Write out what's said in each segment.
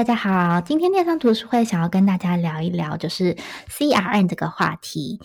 大家好，今天电商读书会想要跟大家聊一聊，就是 CRM 这个话题。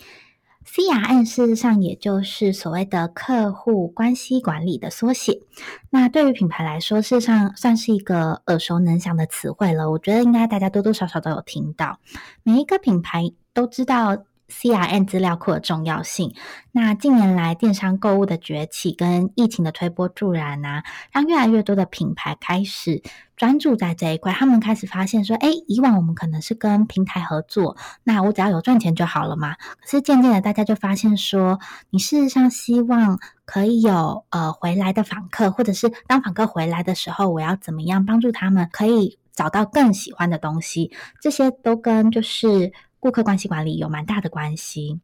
CRM 事实上也就是所谓的客户关系管理的缩写。那对于品牌来说，事实上算是一个耳熟能详的词汇了。我觉得应该大家多多少少都有听到，每一个品牌都知道。CRM 资料库的重要性。那近年来电商购物的崛起跟疫情的推波助澜啊，让越来越多的品牌开始专注在这一块。他们开始发现说，诶，以往我们可能是跟平台合作，那我只要有赚钱就好了嘛。可是渐渐的，大家就发现说，你事实上希望可以有呃回来的访客，或者是当访客回来的时候，我要怎么样帮助他们可以找到更喜欢的东西？这些都跟就是。顾客关系管理有蛮大的关系。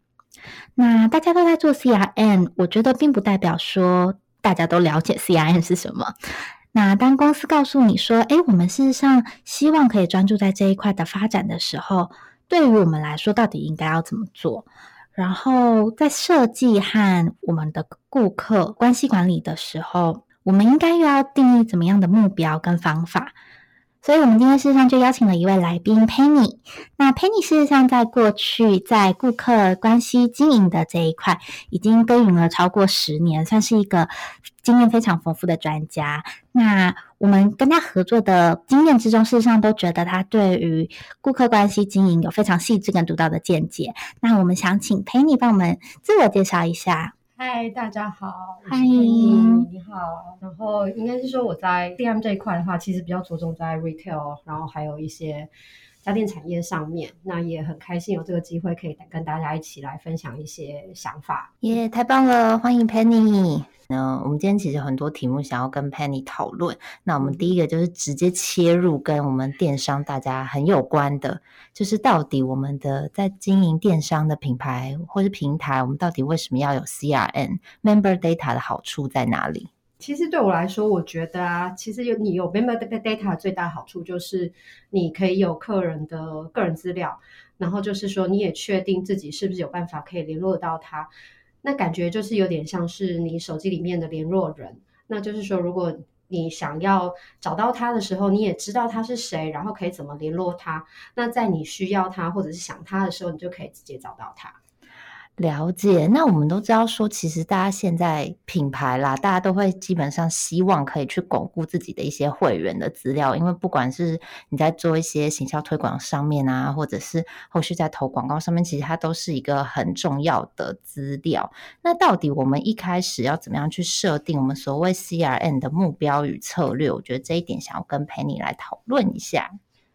那大家都在做 CRM，我觉得并不代表说大家都了解 CRM 是什么。那当公司告诉你说：“诶，我们事实上希望可以专注在这一块的发展的时候，对于我们来说，到底应该要怎么做？然后在设计和我们的顾客关系管理的时候，我们应该又要定义怎么样的目标跟方法？”所以，我们今天事实上就邀请了一位来宾 Penny。那 Penny 事实上在过去在顾客关系经营的这一块，已经耕耘了超过十年，算是一个经验非常丰富的专家。那我们跟他合作的经验之中，事实上都觉得他对于顾客关系经营有非常细致跟独到的见解。那我们想请 Penny 帮我们自我介绍一下。嗨，大家好，欢迎，你好。然后应该是说我在 CRM 这一块的话，其实比较着重在 retail，然后还有一些家电产业上面。那也很开心有这个机会可以跟大家一起来分享一些想法。耶，太棒了，欢迎 Penny。那我们今天其实很多题目想要跟 Penny 讨论。那我们第一个就是直接切入跟我们电商大家很有关的，就是到底我们的在经营电商的品牌或是平台，我们到底为什么要有 CRM Member Data 的好处在哪里？其实对我来说，我觉得啊，其实有你有 Member Data 最大好处就是你可以有客人的个人资料，然后就是说你也确定自己是不是有办法可以联络到他。那感觉就是有点像是你手机里面的联络人，那就是说，如果你想要找到他的时候，你也知道他是谁，然后可以怎么联络他。那在你需要他或者是想他的时候，你就可以直接找到他。了解，那我们都知道说，其实大家现在品牌啦，大家都会基本上希望可以去巩固自己的一些会员的资料，因为不管是你在做一些行销推广上面啊，或者是后续在投广告上面，其实它都是一个很重要的资料。那到底我们一开始要怎么样去设定我们所谓 CRM 的目标与策略？我觉得这一点想要跟陪你来讨论一下。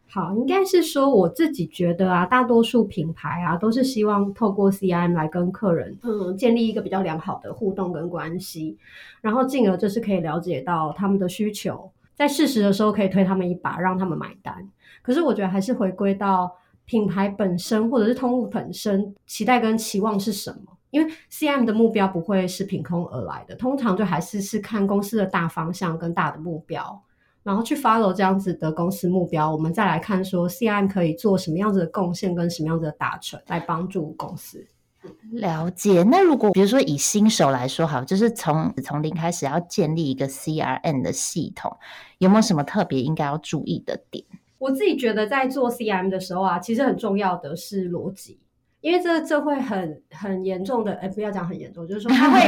好，应该是说我自己觉得啊，大多数品牌啊，都是希望透过 CIM 来跟客人，嗯，建立一个比较良好的互动跟关系，然后进而就是可以了解到他们的需求，在适时的时候可以推他们一把，让他们买单。可是我觉得还是回归到品牌本身或者是通路本身，期待跟期望是什么？因为 CRM 的目标不会是凭空而来的，通常就还是是看公司的大方向跟大的目标。然后去 follow 这样子的公司目标，我们再来看说 CRM 可以做什么样子的贡献跟什么样子的达成，来帮助公司。了解。那如果比如说以新手来说，好，就是从从零开始要建立一个 CRM 的系统，有没有什么特别应该要注意的点？我自己觉得在做 CRM 的时候啊，其实很重要的是逻辑。因为这这会很很严重的，哎，不要讲很严重，就是说它会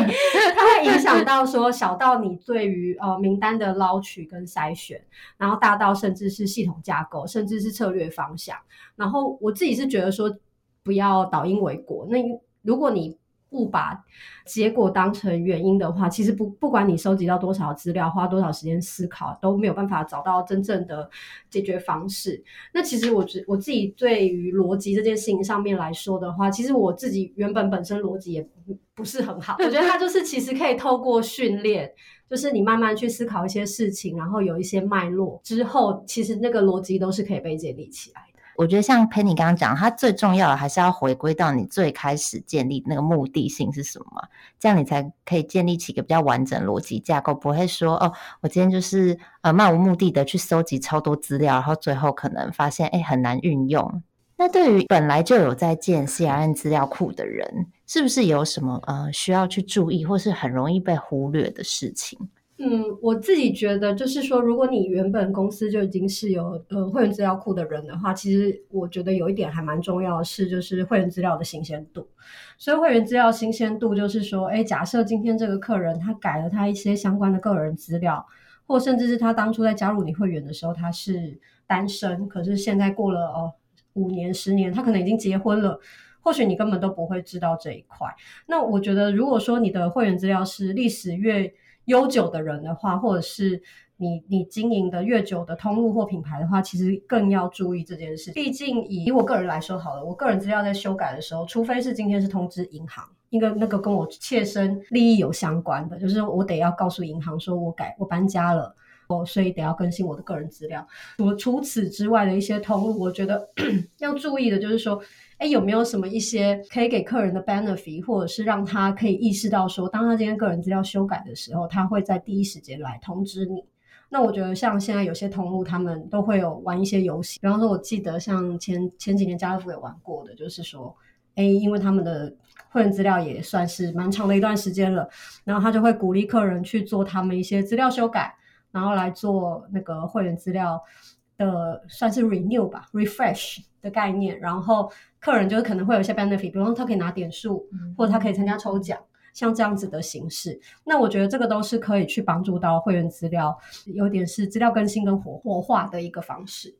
它会影响到说小到你对于呃名单的捞取跟筛选，然后大到甚至是系统架构，甚至是策略方向。然后我自己是觉得说不要导因为果，那如果你。不把结果当成原因的话，其实不不管你收集到多少资料，花多少时间思考，都没有办法找到真正的解决方式。那其实我觉我自己对于逻辑这件事情上面来说的话，其实我自己原本本身逻辑也不是很好。我觉得它就是其实可以透过训练，就是你慢慢去思考一些事情，然后有一些脉络之后，其实那个逻辑都是可以被建立起来。我觉得像 Penny 刚刚讲，它最重要的还是要回归到你最开始建立那个目的性是什么，这样你才可以建立起一个比较完整逻辑架构，不会说哦，我今天就是呃漫无目的的去搜集超多资料，然后最后可能发现哎很难运用。那对于本来就有在建 CRM 资料库的人，是不是有什么呃需要去注意，或是很容易被忽略的事情？嗯，我自己觉得就是说，如果你原本公司就已经是有呃会员资料库的人的话，其实我觉得有一点还蛮重要的是，就是会员资料的新鲜度。所以会员资料新鲜度就是说，哎，假设今天这个客人他改了他一些相关的个人资料，或甚至是他当初在加入你会员的时候他是单身，可是现在过了哦。五年、十年，他可能已经结婚了，或许你根本都不会知道这一块。那我觉得，如果说你的会员资料是历史越悠久的人的话，或者是你你经营的越久的通路或品牌的话，其实更要注意这件事。毕竟以以我个人来说好了，我个人资料在修改的时候，除非是今天是通知银行，一个那个跟我切身利益有相关的，就是我得要告诉银行说我改我搬家了。哦，所以得要更新我的个人资料。除除此之外的一些通路，我觉得 要注意的就是说，哎，有没有什么一些可以给客人的 benefit，或者是让他可以意识到说，当他今天个人资料修改的时候，他会在第一时间来通知你。那我觉得像现在有些同路，他们都会有玩一些游戏，比方说，我记得像前前几年家乐福有玩过的，就是说，哎，因为他们的会员资料也算是蛮长的一段时间了，然后他就会鼓励客人去做他们一些资料修改。然后来做那个会员资料的，算是 renew 吧，refresh 的概念。然后客人就是可能会有一些 benefit，比如说他可以拿点数，或者他可以参加抽奖，像这样子的形式。那我觉得这个都是可以去帮助到会员资料，有点是资料更新跟活活化的一个方式。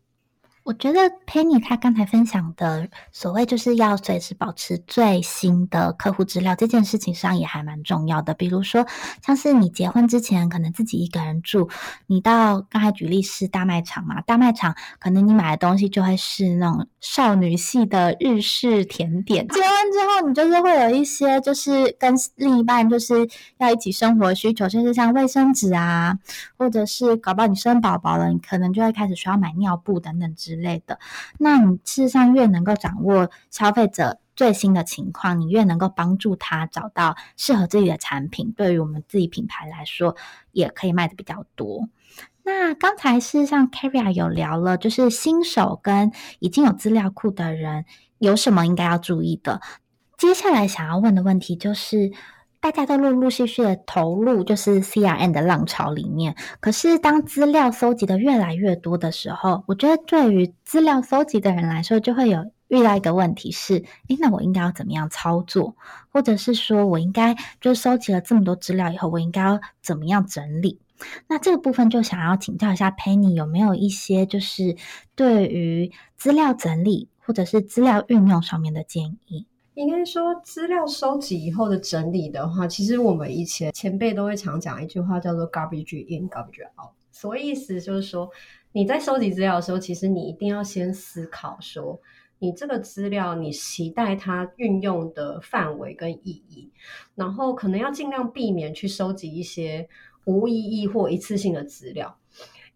我觉得 Penny 她刚才分享的所谓就是要随时保持最新的客户资料这件事情上也还蛮重要的。比如说，像是你结婚之前可能自己一个人住，你到刚才举例是大卖场嘛，大卖场可能你买的东西就会是那种少女系的日式甜点。结婚之后，你就是会有一些就是跟另一半就是要一起生活需求，就是像卫生纸啊，或者是搞不好你生宝宝了，你可能就会开始需要买尿布等等之之。类的，那你事实上越能够掌握消费者最新的情况，你越能够帮助他找到适合自己的产品。对于我们自己品牌来说，也可以卖的比较多。那刚才事实上，Carrie 有聊了，就是新手跟已经有资料库的人有什么应该要注意的。接下来想要问的问题就是。大家都陆陆续续的投入，就是 CRM 的浪潮里面。可是，当资料搜集的越来越多的时候，我觉得对于资料搜集的人来说，就会有遇到一个问题是：诶，那我应该要怎么样操作？或者是说我应该就搜集了这么多资料以后，我应该要怎么样整理？那这个部分就想要请教一下 Penny，有没有一些就是对于资料整理或者是资料运用上面的建议？应该说，资料收集以后的整理的话，其实我们以前前辈都会常讲一句话，叫做 “garbage in, garbage out”。所以意思就是说，你在收集资料的时候，其实你一定要先思考说，你这个资料你期待它运用的范围跟意义，然后可能要尽量避免去收集一些无意义或一次性的资料。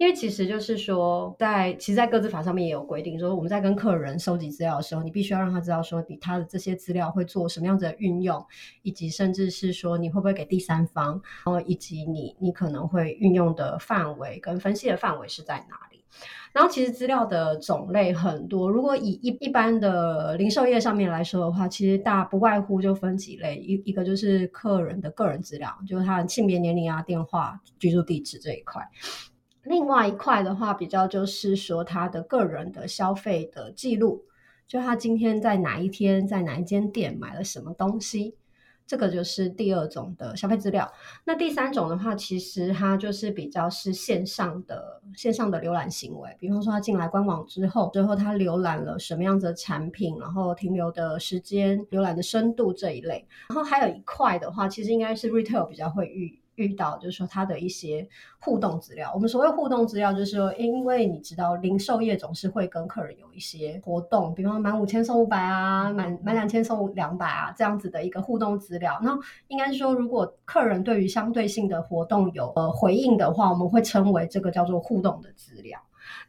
因为其实就是说，在其实，在个资法上面也有规定，说我们在跟客人收集资料的时候，你必须要让他知道说，你他的这些资料会做什么样子的运用，以及甚至是说你会不会给第三方，然后以及你你可能会运用的范围跟分析的范围是在哪里。然后其实资料的种类很多，如果以一一般的零售业上面来说的话，其实大不外乎就分几类，一一个就是客人的个人资料，就是他的性别、年龄啊、电话、居住地址这一块。另外一块的话，比较就是说他的个人的消费的记录，就他今天在哪一天在哪一间店买了什么东西，这个就是第二种的消费资料。那第三种的话，其实它就是比较是线上的线上的浏览行为，比方说他进来官网之后，最后他浏览了什么样子的产品，然后停留的时间、浏览的深度这一类。然后还有一块的话，其实应该是 retail 比较会遇。遇到就是说他的一些互动资料，我们所谓互动资料就是说，因为你知道零售业总是会跟客人有一些活动，比方说满五千送五百啊，满满两千送两百啊这样子的一个互动资料。那应该是说，如果客人对于相对性的活动有呃回应的话，我们会称为这个叫做互动的资料。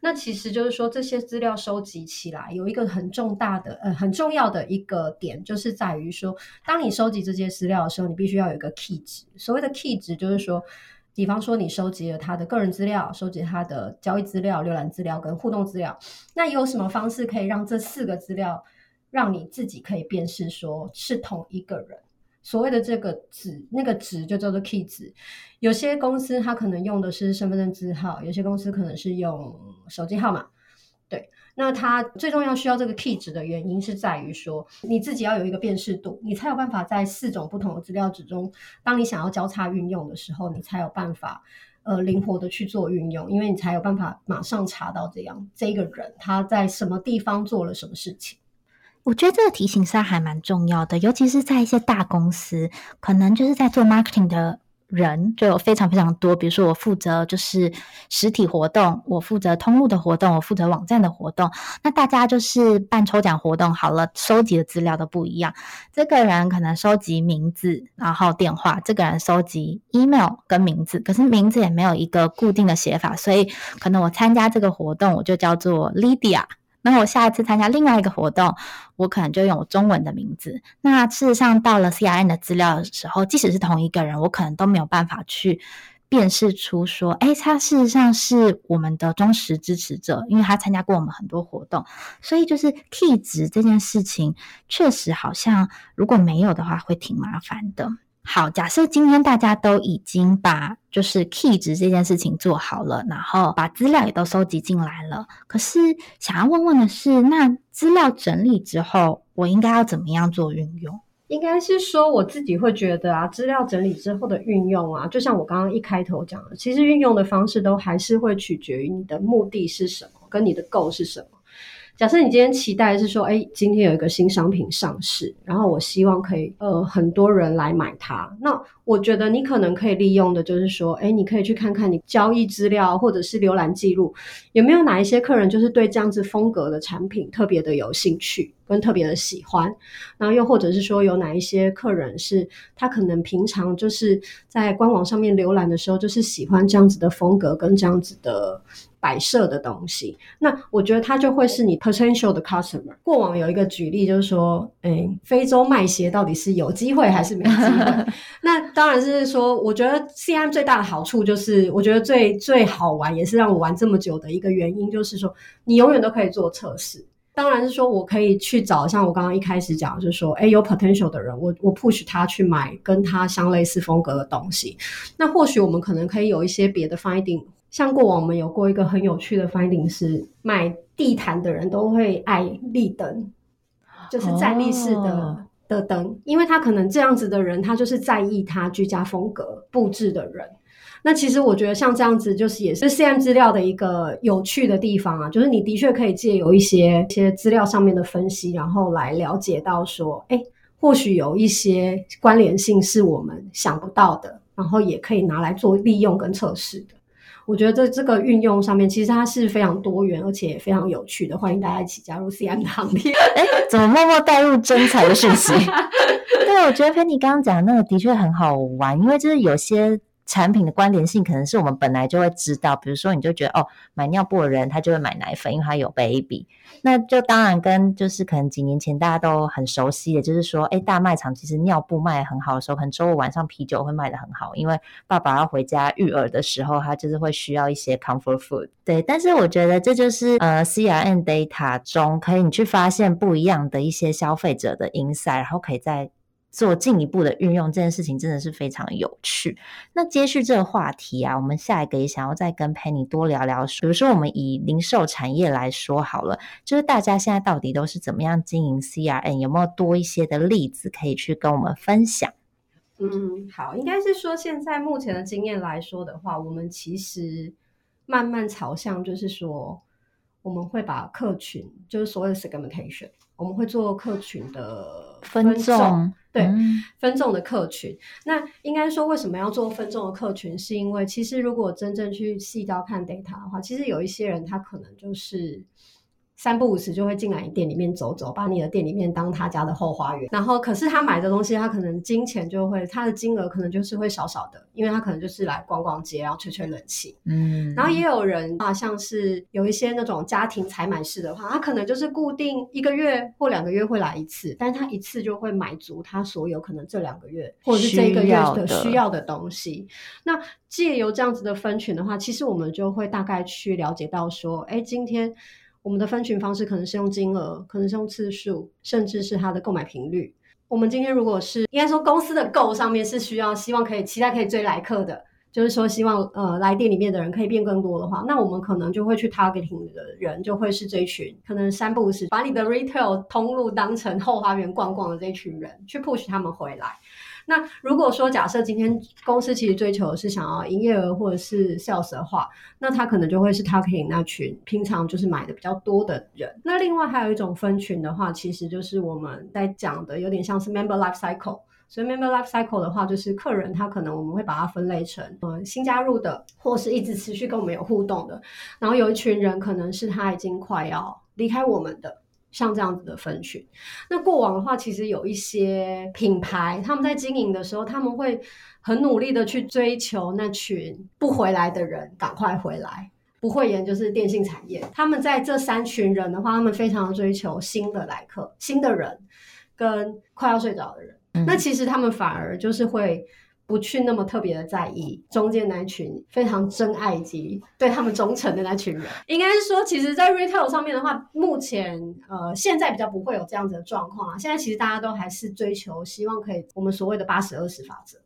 那其实就是说，这些资料收集起来有一个很重大的、呃很重要的一个点，就是在于说，当你收集这些资料的时候，你必须要有一个 key 值。所谓的 key 值，就是说，比方说你收集了他的个人资料，收集他的交易资料、浏览资料跟互动资料，那有什么方式可以让这四个资料让你自己可以辨识说是同一个人？所谓的这个值，那个值就叫做 key 值。有些公司它可能用的是身份证字号，有些公司可能是用手机号码。对，那它最重要需要这个 key 值的原因是在于说，你自己要有一个辨识度，你才有办法在四种不同的资料值中，当你想要交叉运用的时候，你才有办法呃灵活的去做运用，因为你才有办法马上查到这样这个人他在什么地方做了什么事情。我觉得这个提醒是还蛮重要的，尤其是在一些大公司，可能就是在做 marketing 的人就有非常非常多。比如说，我负责就是实体活动，我负责通路的活动，我负责网站的活动。那大家就是办抽奖活动好了，收集的资料都不一样。这个人可能收集名字，然后电话；这个人收集 email 跟名字，可是名字也没有一个固定的写法，所以可能我参加这个活动，我就叫做 Lydia。那我下一次参加另外一个活动，我可能就用我中文的名字。那事实上，到了 CRN 的资料的时候，即使是同一个人，我可能都没有办法去辨识出说，哎，他事实上是我们的忠实支持者，因为他参加过我们很多活动。所以，就是 key 值这件事情，确实好像如果没有的话，会挺麻烦的。好，假设今天大家都已经把就是 key 值这件事情做好了，然后把资料也都收集进来了。可是想要问问的是，那资料整理之后，我应该要怎么样做运用？应该是说我自己会觉得啊，资料整理之后的运用啊，就像我刚刚一开头讲的，其实运用的方式都还是会取决于你的目的是什么，跟你的 g o 是什么。假设你今天期待是说，哎，今天有一个新商品上市，然后我希望可以呃很多人来买它。那我觉得你可能可以利用的就是说，哎，你可以去看看你交易资料或者是浏览记录，有没有哪一些客人就是对这样子风格的产品特别的有兴趣跟特别的喜欢。然后又或者是说，有哪一些客人是他可能平常就是在官网上面浏览的时候，就是喜欢这样子的风格跟这样子的。摆设的东西，那我觉得它就会是你 potential 的 customer。过往有一个举例，就是说，诶，非洲卖鞋到底是有机会还是没机会？那当然是说，我觉得 CRM 最大的好处就是，我觉得最最好玩，也是让我玩这么久的一个原因，就是说，你永远都可以做测试。当然是说我可以去找，像我刚刚一开始讲，就是说，诶，有 potential 的人，我我 push 他去买跟他相类似风格的东西。那或许我们可能可以有一些别的 finding。像过往我们有过一个很有趣的 finding 是，买地毯的人都会爱立灯，就是站立式的、oh. 的灯，因为他可能这样子的人，他就是在意他居家风格布置的人。那其实我觉得像这样子，就是也是 CRM 资料的一个有趣的地方啊，就是你的确可以借由一些一些资料上面的分析，然后来了解到说，哎，或许有一些关联性是我们想不到的，然后也可以拿来做利用跟测试的。我觉得这这个运用上面，其实它是非常多元，而且也非常有趣的。欢迎大家一起加入 CRM 的行列。哎，怎么默默带入真才的讯息？对，我觉得 Penny 刚刚讲的那个的确很好玩，因为就是有些。产品的关联性可能是我们本来就会知道，比如说你就觉得哦，买尿布的人他就会买奶粉，因为他有 baby，那就当然跟就是可能几年前大家都很熟悉的，就是说，哎，大卖场其实尿布卖得很好的时候，可能周五晚上啤酒会卖得很好，因为爸爸要回家育儿的时候，他就是会需要一些 comfort food。对，但是我觉得这就是呃 CRM data 中可以你去发现不一样的一些消费者的 insight，然后可以在。做进一步的运用，这件事情真的是非常有趣。那接续这个话题啊，我们下一个也想要再跟 Penny 多聊聊。比如说，我们以零售产业来说好了，就是大家现在到底都是怎么样经营 CRM？有没有多一些的例子可以去跟我们分享？嗯，好，应该是说现在目前的经验来说的话，我们其实慢慢朝向就是说，我们会把客群，就是所谓的 segmentation，我们会做客群的分众。对，嗯、分众的客群，那应该说为什么要做分众的客群？是因为其实如果真正去细到看 data 的话，其实有一些人他可能就是三不五时就会进来你店里面走走，把你的店里面当他家的后花园。然后，可是他买的东西，他可能金钱就会，他的金额可能就是会少少的，因为他可能就是来逛逛街，然后吹吹冷气。嗯。然后也有人啊，像是有一些那种家庭采买式的话，他可能就是固定一个月或两个月会来一次，但是他一次就会买足他所有可能这两个月或者是这一个月的需要的东西。那借由这样子的分群的话，其实我们就会大概去了解到说，哎，今天。我们的分群方式可能是用金额，可能是用次数，甚至是它的购买频率。我们今天如果是应该说公司的购上面是需要希望可以期待可以追来客的，就是说希望呃来店里面的人可以变更多的话，那我们可能就会去 targeting 的人就会是这一群，可能三不五时把你的 retail 通路当成后花园逛逛的这一群人，去 push 他们回来。那如果说假设今天公司其实追求的是想要营业额或者是 sales 的话，那他可能就会是 targeting 那群平常就是买的比较多的人。那另外还有一种分群的话，其实就是我们在讲的有点像是 member life cycle。所以 member life cycle 的话，就是客人他可能我们会把它分类成呃新加入的，或是一直持续跟我们有互动的。然后有一群人可能是他已经快要离开我们的。像这样子的分群，那过往的话，其实有一些品牌，他们在经营的时候，他们会很努力的去追求那群不回来的人赶快回来。不会言就是电信产业，他们在这三群人的话，他们非常追求新的来客、新的人跟快要睡着的人。嗯。那其实他们反而就是会。不去那么特别的在意中间那群非常真爱及对他们忠诚的那群人，应该是说，其实，在 retail 上面的话，目前呃现在比较不会有这样子的状况啊。现在其实大家都还是追求，希望可以我们所谓的八十二十法则，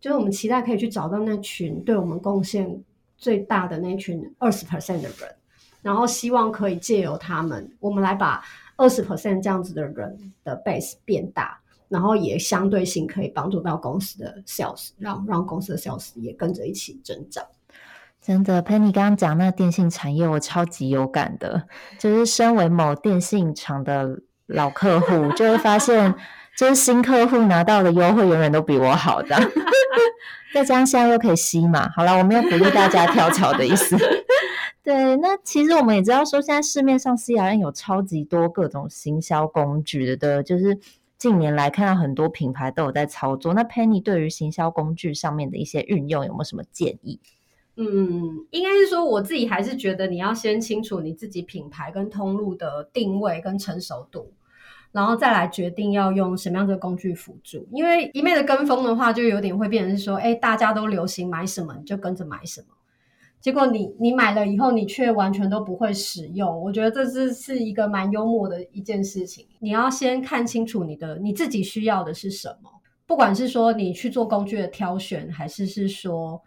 就是我们期待可以去找到那群对我们贡献最大的那群二十 percent 的人，然后希望可以借由他们，我们来把二十 percent 这样子的人的 base 变大。然后也相对性可以帮助到公司的 sales，让让公司的 sales 也跟着一起增长。真的，Penny 刚刚讲那个电信产业，我超级有感的。就是身为某电信厂的老客户，就会发现，就是新客户拿到的优惠永远都比我好的。再加上现在又可以吸嘛，好了，我没有鼓励大家跳槽的意思。对，那其实我们也知道说，现在市面上 CRM 有超级多各种行销工具的，就是。近年来看到很多品牌都有在操作，那 Penny 对于行销工具上面的一些运用有没有什么建议？嗯，应该是说我自己还是觉得你要先清楚你自己品牌跟通路的定位跟成熟度，然后再来决定要用什么样的工具辅助。因为一昧的跟风的话，就有点会变成是说，哎，大家都流行买什么，你就跟着买什么。结果你你买了以后，你却完全都不会使用。我觉得这是是一个蛮幽默的一件事情。你要先看清楚你的你自己需要的是什么，不管是说你去做工具的挑选，还是是说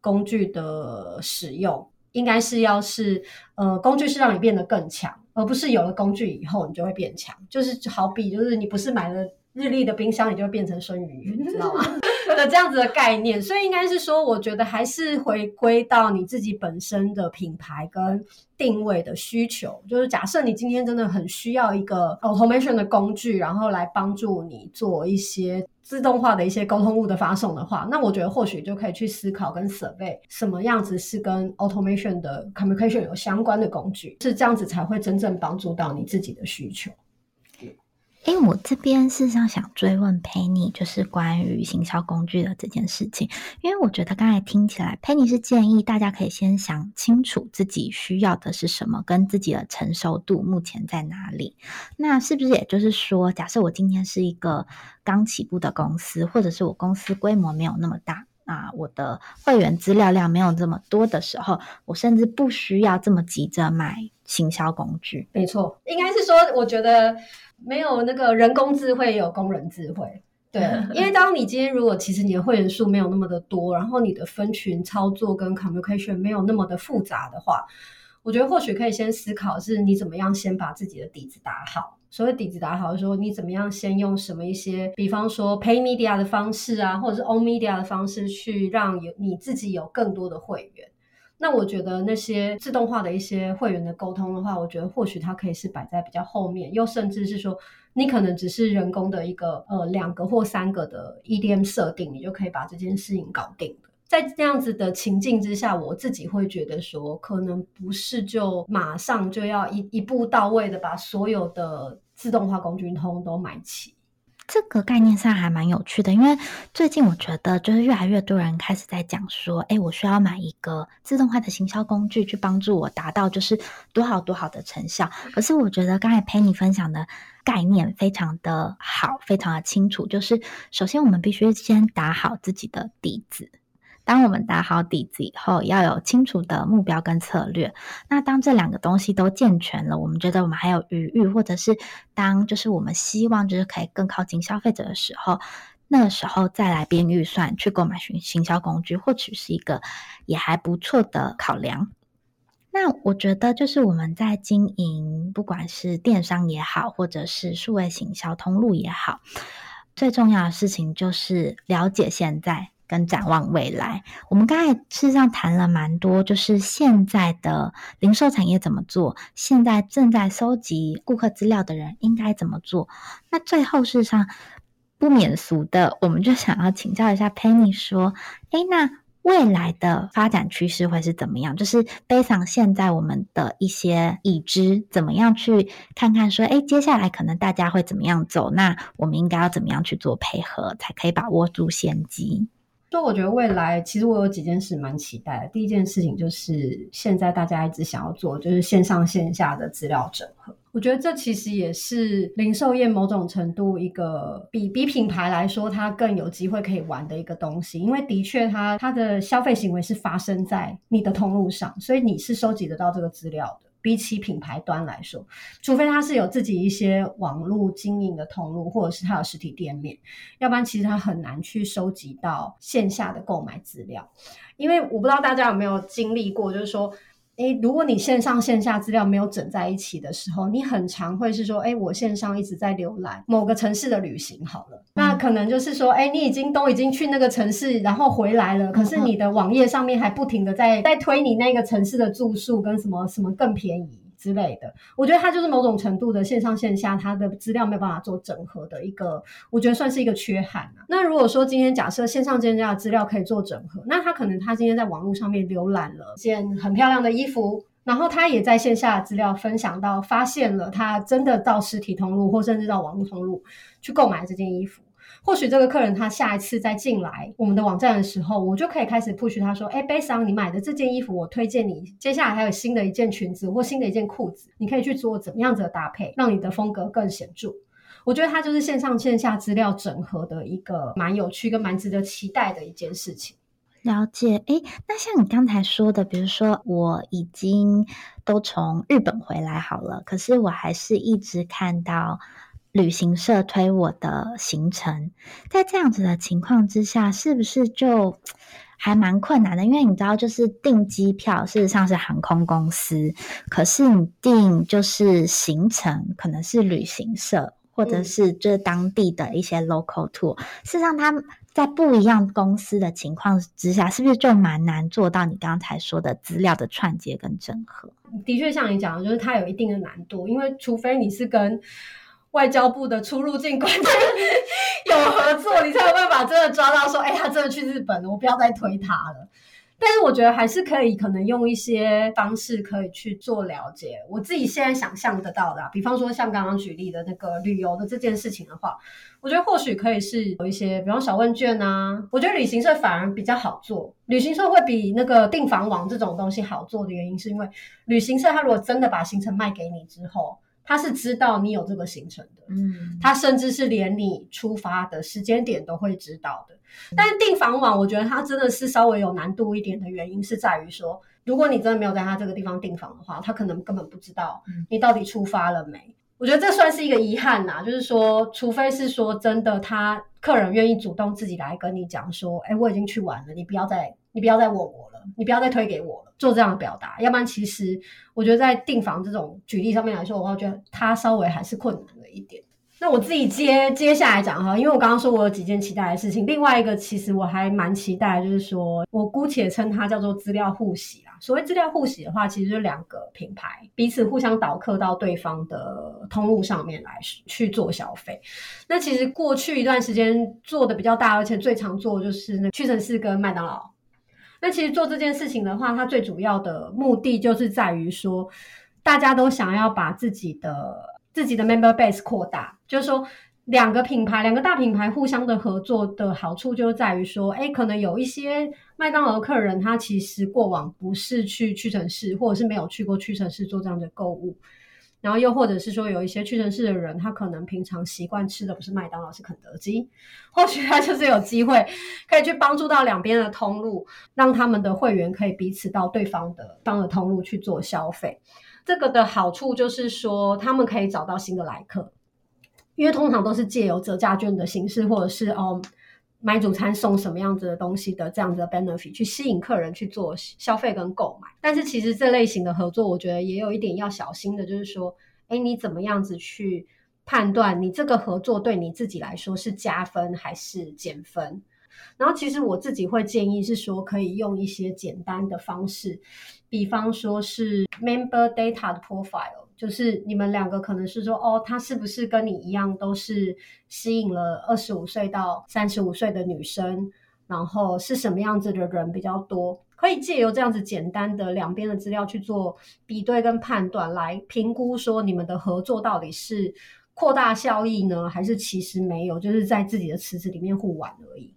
工具的使用，应该是要是呃工具是让你变得更强，而不是有了工具以后你就会变强。就是好比就是你不是买了日立的冰箱，你就会变成孙宇，你知道吗？的这样子的概念，所以应该是说，我觉得还是回归到你自己本身的品牌跟定位的需求。就是假设你今天真的很需要一个 automation 的工具，然后来帮助你做一些自动化的一些沟通物的发送的话，那我觉得或许就可以去思考跟 survey 什么样子是跟 automation 的 communication 有相关的工具，是这样子才会真正帮助到你自己的需求。哎，我这边事实上想追问佩妮就是关于行销工具的这件事情，因为我觉得刚才听起来佩妮是建议大家可以先想清楚自己需要的是什么，跟自己的成熟度目前在哪里。那是不是也就是说，假设我今天是一个刚起步的公司，或者是我公司规模没有那么大，啊，我的会员资料量没有这么多的时候，我甚至不需要这么急着买行销工具？没错，应该是说，我觉得。没有那个人工智慧，也有工人智慧。对，因为当你今天如果其实你的会员数没有那么的多，然后你的分群操作跟 communication 没有那么的复杂的话，我觉得或许可以先思考是你怎么样先把自己的底子打好。所谓底子打好的时候，你怎么样先用什么一些，比方说 pay media 的方式啊，或者是 own media 的方式去让有你自己有更多的会员。那我觉得那些自动化的一些会员的沟通的话，我觉得或许它可以是摆在比较后面，又甚至是说你可能只是人工的一个呃两个或三个的 EDM 设定，你就可以把这件事情搞定的。在这样子的情境之下，我自己会觉得说，可能不是就马上就要一一步到位的把所有的自动化工具通都买齐。这个概念上还蛮有趣的，因为最近我觉得就是越来越多人开始在讲说，哎，我需要买一个自动化的行销工具去帮助我达到就是多好多好的成效。可是我觉得刚才陪你分享的概念非常的好，非常的清楚，就是首先我们必须先打好自己的底子。当我们打好底子以后，要有清楚的目标跟策略。那当这两个东西都健全了，我们觉得我们还有余裕，或者是当就是我们希望就是可以更靠近消费者的时候，那个时候再来编预算去购买行行销工具，或许是一个也还不错的考量。那我觉得就是我们在经营，不管是电商也好，或者是数位行销通路也好，最重要的事情就是了解现在。跟展望未来，我们刚才事实上谈了蛮多，就是现在的零售产业怎么做，现在正在收集顾客资料的人应该怎么做。那最后事实上不免俗的，我们就想要请教一下 Penny 说，诶，那未来的发展趋势会是怎么样？就是背上现在我们的一些已知，怎么样去看看说，诶，接下来可能大家会怎么样走？那我们应该要怎么样去做配合，才可以把握住先机？所以我觉得未来其实我有几件事蛮期待的。第一件事情就是现在大家一直想要做，就是线上线下的资料整合。我觉得这其实也是零售业某种程度一个比比品牌来说，它更有机会可以玩的一个东西。因为的确它，它的消费行为是发生在你的通路上，所以你是收集得到这个资料的。比起品牌端来说，除非他是有自己一些网络经营的通路，或者是他有实体店面，要不然其实他很难去收集到线下的购买资料。因为我不知道大家有没有经历过，就是说。诶，如果你线上线下资料没有整在一起的时候，你很常会是说，诶，我线上一直在浏览某个城市的旅行好了，那可能就是说，诶，你已经都已经去那个城市，然后回来了，可是你的网页上面还不停的在在推你那个城市的住宿跟什么什么更便宜。之类的，我觉得它就是某种程度的线上线下，它的资料没有办法做整合的一个，我觉得算是一个缺憾啊。那如果说今天假设线上线下的资料可以做整合，那他可能他今天在网络上面浏览了件很漂亮的衣服，然后他也在线下的资料分享到，发现了他真的到实体通路或甚至到网络通路去购买这件衣服。或许这个客人他下一次再进来我们的网站的时候，我就可以开始 push 他说：“哎，based on 你买的这件衣服，我推荐你接下来还有新的一件裙子或新的一件裤子，你可以去做怎么样子的搭配，让你的风格更显著。”我觉得它就是线上线下资料整合的一个蛮有趣跟蛮值得期待的一件事情。了解，哎，那像你刚才说的，比如说我已经都从日本回来好了，可是我还是一直看到。旅行社推我的行程，在这样子的情况之下，是不是就还蛮困难的？因为你知道，就是订机票，事实上是航空公司，可是你订就是行程，可能是旅行社，或者是就是当地的一些 local tour。事实上，他在不一样公司的情况之下，是不是就蛮难做到你刚才说的资料的串接跟整合？的确，像你讲的，就是它有一定的难度，因为除非你是跟外交部的出入境管制 有合作，你才有办法真的抓到说，哎、他真的去日本了，我不要再推他了。但是我觉得还是可以，可能用一些方式可以去做了解。我自己现在想象得到的、啊，比方说像刚刚举例的那个旅游的这件事情的话，我觉得或许可以是有一些，比方小问卷啊。我觉得旅行社反而比较好做，旅行社会比那个订房网这种东西好做的原因，是因为旅行社他如果真的把行程卖给你之后。他是知道你有这个行程的，嗯，他甚至是连你出发的时间点都会知道的。但是订房网，我觉得它真的是稍微有难度一点的原因是在于说，如果你真的没有在他这个地方订房的话，他可能根本不知道你到底出发了没。我觉得这算是一个遗憾呐，就是说，除非是说真的，他客人愿意主动自己来跟你讲说，哎，我已经去玩了，你不要再，你不要再问我了，你不要再推给我了。做这样的表达，要不然其实我觉得在订房这种举例上面来说的话，我觉得他稍微还是困难了一点。那我自己接接下来讲哈，因为我刚刚说我有几件期待的事情，另外一个其实我还蛮期待，就是说我姑且称它叫做资料互洗啦。所谓资料互洗的话，其实就是两个品牌彼此互相导客到对方的通路上面来去做消费。那其实过去一段时间做的比较大，而且最常做的就是那屈臣氏跟麦当劳。那其实做这件事情的话，它最主要的目的就是在于说，大家都想要把自己的自己的 member base 扩大，就是说。两个品牌，两个大品牌互相的合作的好处就在于说，诶，可能有一些麦当劳客人，他其实过往不是去屈臣氏，或者是没有去过屈臣氏做这样的购物，然后又或者是说有一些屈臣氏的人，他可能平常习惯吃的不是麦当劳，是肯德基，或许他就是有机会可以去帮助到两边的通路，让他们的会员可以彼此到对方的方的通路去做消费。这个的好处就是说，他们可以找到新的来客。因为通常都是借由折价券的形式，或者是哦买主餐送什么样子的东西的这样子的 benefit 去吸引客人去做消费跟购买。但是其实这类型的合作，我觉得也有一点要小心的，就是说，诶，你怎么样子去判断你这个合作对你自己来说是加分还是减分？然后其实我自己会建议是说，可以用一些简单的方式，比方说是 member data 的 profile。就是你们两个可能是说，哦，他是不是跟你一样，都是吸引了二十五岁到三十五岁的女生，然后是什么样子的人比较多？可以借由这样子简单的两边的资料去做比对跟判断，来评估说你们的合作到底是扩大效益呢，还是其实没有，就是在自己的池子里面互玩而已。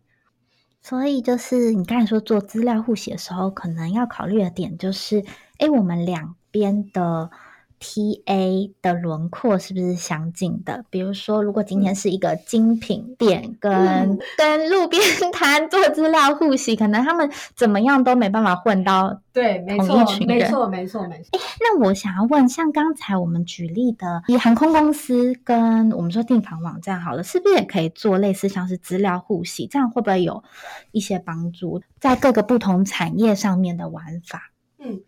所以就是你刚才说做资料互写的时候，可能要考虑的点就是，诶，我们两边的。T A 的轮廓是不是相近的？比如说，如果今天是一个精品店跟、嗯、跟路边摊做资料互洗，可能他们怎么样都没办法混到对，没错，没错，没错，没错。哎，那我想要问，像刚才我们举例的，以航空公司跟我们说订房网站好了，是不是也可以做类似像是资料互洗？这样会不会有一些帮助在各个不同产业上面的玩法？嗯。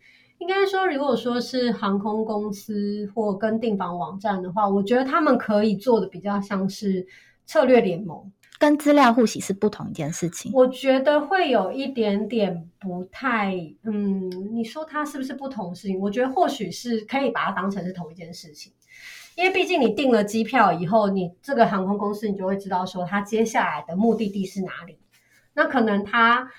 应该说，如果说是航空公司或跟订房网站的话，我觉得他们可以做的比较像是策略联盟，跟资料互洗是不同一件事情。我觉得会有一点点不太，嗯，你说它是不是不同事情？我觉得或许是可以把它当成是同一件事情，因为毕竟你订了机票以后，你这个航空公司你就会知道说它接下来的目的地是哪里，那可能它。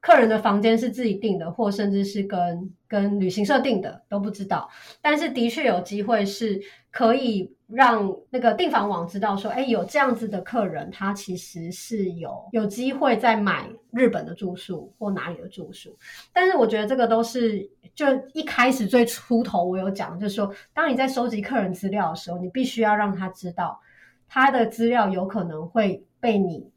客人的房间是自己订的，或甚至是跟跟旅行社订的，都不知道。但是的确有机会是可以让那个订房网知道说，哎，有这样子的客人，他其实是有有机会在买日本的住宿或哪里的住宿。但是我觉得这个都是就一开始最初头我有讲，就是说，当你在收集客人资料的时候，你必须要让他知道他的资料有可能会被你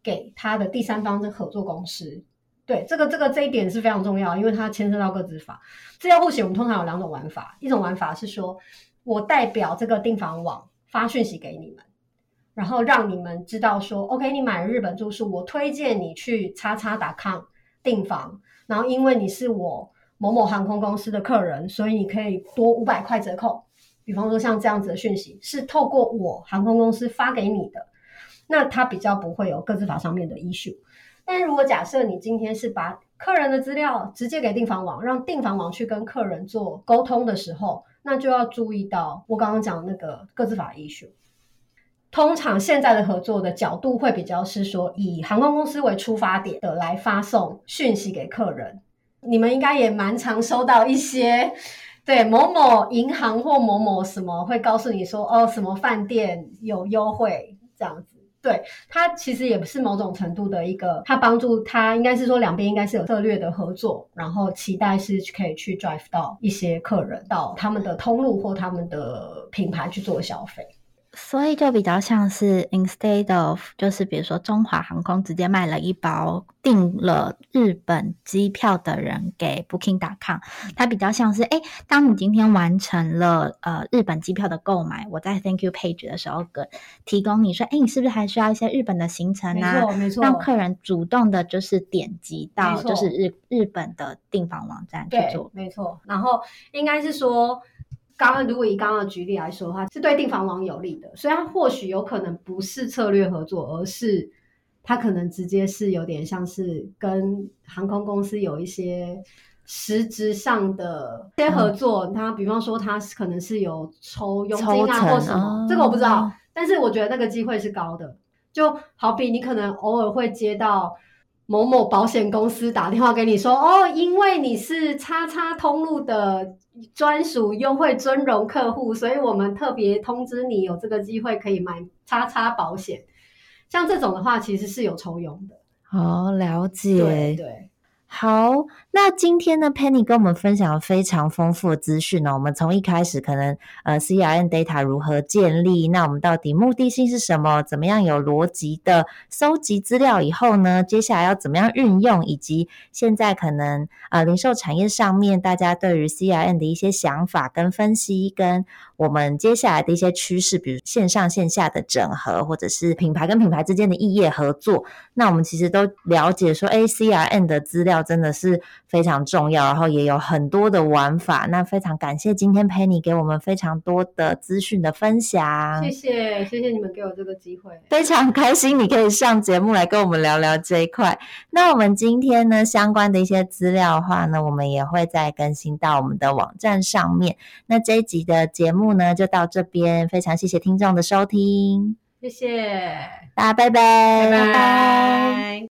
给他的第三方的合作公司。对，这个这个这一点是非常重要，因为它牵涉到个资法。资料互洗，我们通常有两种玩法，一种玩法是说，我代表这个订房网发讯息给你们，然后让你们知道说，OK，你买了日本住宿，我推荐你去叉叉 .com 订房，然后因为你是我某某航空公司的客人，所以你可以多五百块折扣。比方说像这样子的讯息，是透过我航空公司发给你的，那它比较不会有各自法上面的 issue。但如果假设你今天是把客人的资料直接给订房网，让订房网去跟客人做沟通的时候，那就要注意到我刚刚讲的那个各自法 issue。通常现在的合作的角度会比较是说，以航空公司为出发点的来发送讯息给客人。你们应该也蛮常收到一些，对某某银行或某某什么会告诉你说，哦，什么饭店有优惠这样子。对，它其实也不是某种程度的一个，它帮助它应该是说两边应该是有策略的合作，然后期待是可以去 drive 到一些客人到他们的通路或他们的品牌去做消费。所以就比较像是 instead of 就是比如说中华航空直接卖了一包订了日本机票的人给 Booking.com，它比较像是哎，当你今天完成了呃日本机票的购买，我在 Thank You Page 的时候，给提供你说，哎，你是不是还需要一些日本的行程啊？没错，没错，让客人主动的就是点击到就是日日本的订房网站去做，没错。然后应该是说。刚刚如果以刚刚的举例来说的话，是对订房网有利的，所以它或许有可能不是策略合作，而是它可能直接是有点像是跟航空公司有一些实质上的一些合作。它、嗯、比方说，它可能是有抽佣金啊或什么，这个我不知道、嗯，但是我觉得那个机会是高的。就好比你可能偶尔会接到某某保险公司打电话给你说，哦，因为你是叉叉通路的专属优惠尊荣客户，所以我们特别通知你有这个机会可以买叉叉保险。像这种的话，其实是有抽佣的。哦，了解。对对。好，那今天呢，Penny 跟我们分享了非常丰富的资讯呢。我们从一开始可能呃，CRM data 如何建立，那我们到底目的性是什么？怎么样有逻辑的搜集资料以后呢，接下来要怎么样运用，以及现在可能呃，零售产业上面大家对于 CRM 的一些想法跟分析，跟我们接下来的一些趋势，比如线上线下的整合，或者是品牌跟品牌之间的异业合作。那我们其实都了解说，哎，CRM 的资料。真的是非常重要，然后也有很多的玩法。那非常感谢今天 Penny 给我们非常多的资讯的分享。谢谢，谢谢你们给我这个机会，非常开心你可以上节目来跟我们聊聊这一块。那我们今天呢，相关的一些资料的话呢，我们也会再更新到我们的网站上面。那这一集的节目呢，就到这边，非常谢谢听众的收听，谢谢大家，拜拜，拜拜。